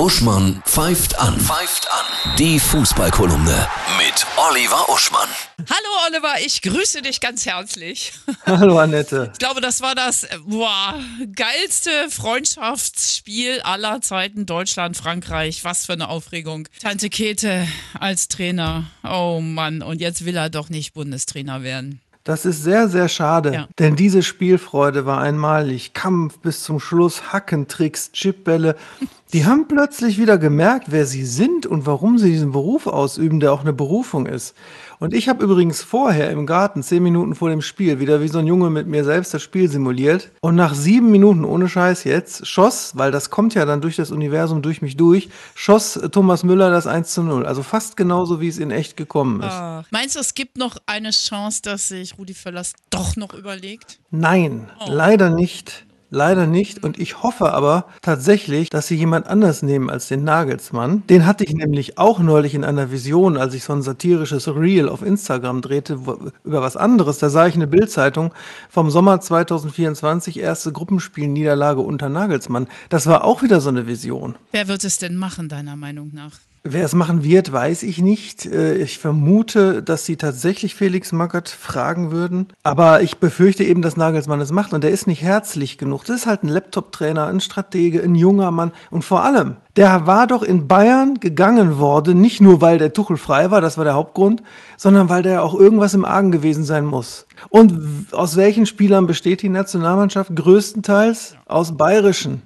Uschmann pfeift an. Pfeift an. Die Fußballkolumne mit Oliver Uschmann. Hallo Oliver, ich grüße dich ganz herzlich. Hallo Annette. Ich glaube, das war das äh, boah, geilste Freundschaftsspiel aller Zeiten Deutschland-Frankreich. Was für eine Aufregung. Tante Kete als Trainer. Oh Mann, und jetzt will er doch nicht Bundestrainer werden. Das ist sehr, sehr schade, Ja. denn diese Spielfreude war einmalig. Kampf bis zum Schluss, Hackentricks, Chipbälle. Die haben plötzlich wieder gemerkt, wer sie sind und warum sie diesen Beruf ausüben, der auch eine Berufung ist. Und ich habe übrigens vorher im Garten, zehn Minuten vor dem Spiel, wieder wie so ein Junge mit mir selbst das Spiel simuliert. Und nach sieben Minuten, ohne Scheiß jetzt, schoss, weil das kommt ja dann durch das Universum, durch mich durch, schoss Thomas Müller das 1 zu 0. Also fast genauso, wie es in echt gekommen ist. Ach. Meinst du, es gibt noch eine Chance, dass sich Rudi Völlers doch noch überlegt? Nein, Oh. leider nicht. Leider nicht. Und ich hoffe aber tatsächlich, dass sie jemand anders nehmen als den Nagelsmann. Den hatte ich nämlich auch neulich in einer Vision, als ich so ein satirisches Reel auf Instagram drehte, wo, über was anderes. Da sah ich eine Bildzeitung vom Sommer 2024, erste Gruppenspielniederlage unter Nagelsmann. Das war auch wieder so eine Vision. Wer wird es denn machen, deiner Meinung nach? Wer es machen wird, weiß ich nicht. Äh, Ich vermute, dass sie tatsächlich Felix Magath fragen würden. Aber ich befürchte eben, dass Nagelsmann es macht. Und der ist nicht herzlich genug. Das ist halt ein Laptop-Trainer, ein Stratege, ein junger Mann. Und vor allem, der war doch in Bayern gegangen worden, nicht nur weil der Tuchel frei war, das war der Hauptgrund, sondern weil der auch irgendwas im Argen gewesen sein muss. Und aus welchen Spielern besteht die Nationalmannschaft? Größtenteils aus bayerischen.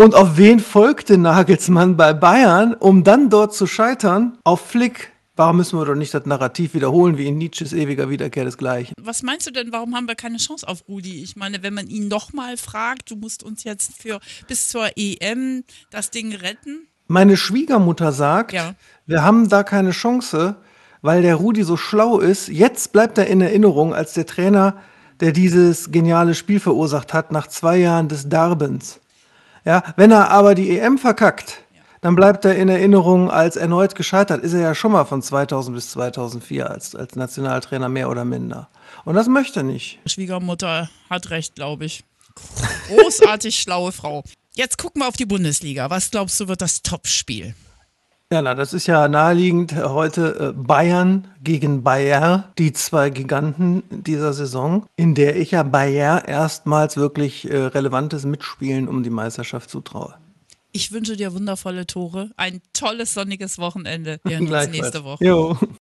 Und auf wen folgte Nagelsmann bei Bayern, um dann dort zu scheitern? Auf Flick. Warum müssen wir doch nicht das Narrativ wiederholen, wie in Nietzsches ewiger Wiederkehr desgleichen? Was meinst du denn, warum haben wir keine Chance auf Rudi? Ich meine, wenn man ihn nochmal fragt, du musst uns jetzt für bis zur EM das Ding retten. Meine Schwiegermutter sagt, Ja. wir haben da keine Chance, weil der Rudi so schlau ist. Jetzt bleibt er in Erinnerung als der Trainer, der dieses geniale Spiel verursacht hat nach zwei Jahren des Darbens. Ja, wenn er aber die EM verkackt, dann bleibt er in Erinnerung als erneut gescheitert. Ist er ja schon mal von 2000 bis 2004 als, als Nationaltrainer mehr oder minder. Und das möchte er nicht. Schwiegermutter hat recht, glaube ich. Großartig schlaue Frau. Jetzt gucken wir auf die Bundesliga. Was glaubst du, wird das Topspiel? Ja, na, das ist ja naheliegend äh, heute äh, Bayern gegen Bayer, die zwei Giganten dieser Saison, in der ich ja Bayer erstmals wirklich äh, relevantes Mitspielen um die Meisterschaft zutraue. Ich wünsche dir wundervolle Tore, ein tolles sonniges Wochenende. Wir hören uns nächste Woche. Jo.